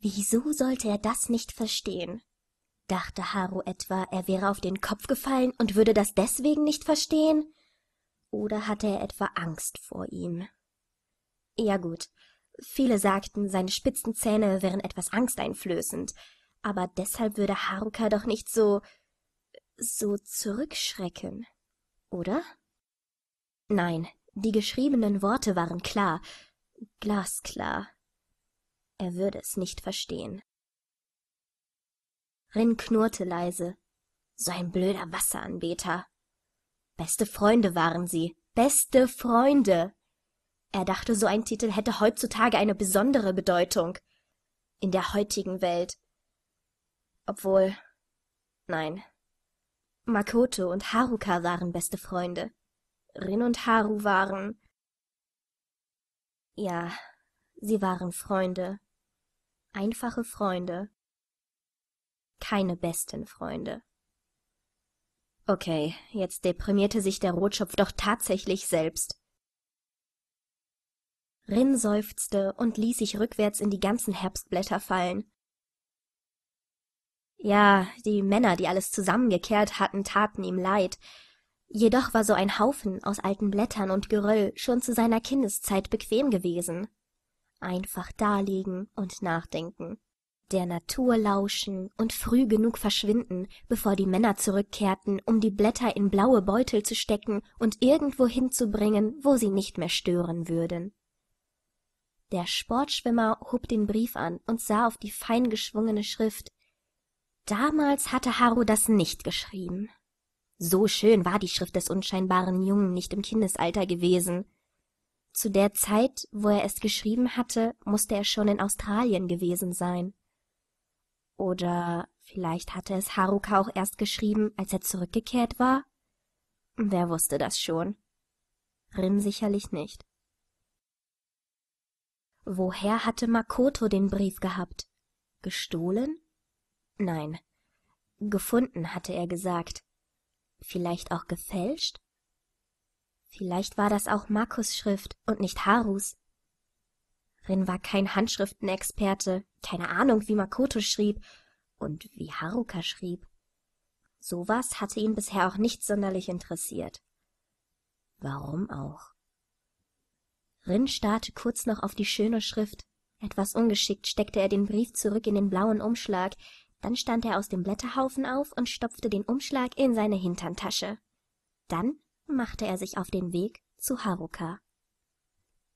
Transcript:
Wieso sollte er das nicht verstehen? Dachte Haru etwa, er wäre auf den Kopf gefallen und würde das deswegen nicht verstehen? Oder hatte er etwa Angst vor ihm? Ja gut, viele sagten, seine spitzen Zähne wären etwas angsteinflößend, aber deshalb würde Haruka doch nicht so so zurückschrecken, oder? Nein, die geschriebenen Worte waren klar, glasklar. Er würde es nicht verstehen. Rin knurrte leise. So ein blöder Wasseranbeter. Beste Freunde waren sie. Beste Freunde. Er dachte, so ein Titel hätte heutzutage eine besondere Bedeutung. In der heutigen Welt. Obwohl. Nein. Makoto und Haruka waren beste Freunde. Rin und Haru waren. Ja, sie waren Freunde. Einfache Freunde. Keine besten Freunde. Okay, jetzt deprimierte sich der Rotschopf doch tatsächlich selbst. Rin seufzte und ließ sich rückwärts in die ganzen Herbstblätter fallen. Ja, die Männer, die alles zusammengekehrt hatten, taten ihm leid. Jedoch war so ein Haufen aus alten Blättern und Geröll schon zu seiner Kindeszeit bequem gewesen. Einfach daliegen und nachdenken, der Natur lauschen und früh genug verschwinden, bevor die Männer zurückkehrten, um die Blätter in blaue Beutel zu stecken und irgendwo hinzubringen, wo sie nicht mehr stören würden. Der Sportschwimmer hob den Brief an und sah auf die fein geschwungene Schrift, Damals hatte Haru das nicht geschrieben. So schön war die Schrift des unscheinbaren Jungen nicht im Kindesalter gewesen. Zu der Zeit, wo er es geschrieben hatte, musste er schon in Australien gewesen sein. Oder vielleicht hatte es Haruka auch erst geschrieben, als er zurückgekehrt war? Wer wusste das schon? Rin sicherlich nicht. Woher hatte Makoto den Brief gehabt? Gestohlen? Nein. Gefunden, hatte er gesagt. Vielleicht auch gefälscht? Vielleicht war das auch Markus Schrift und nicht Harus. Rin war kein Handschriftenexperte, keine Ahnung, wie Makoto schrieb und wie Haruka schrieb. Sowas hatte ihn bisher auch nicht sonderlich interessiert. Warum auch? Rin starrte kurz noch auf die schöne Schrift. Etwas ungeschickt steckte er den Brief zurück in den blauen Umschlag, dann stand er aus dem Blätterhaufen auf und stopfte den Umschlag in seine Hinterntasche. Dann machte er sich auf den Weg zu Haruka.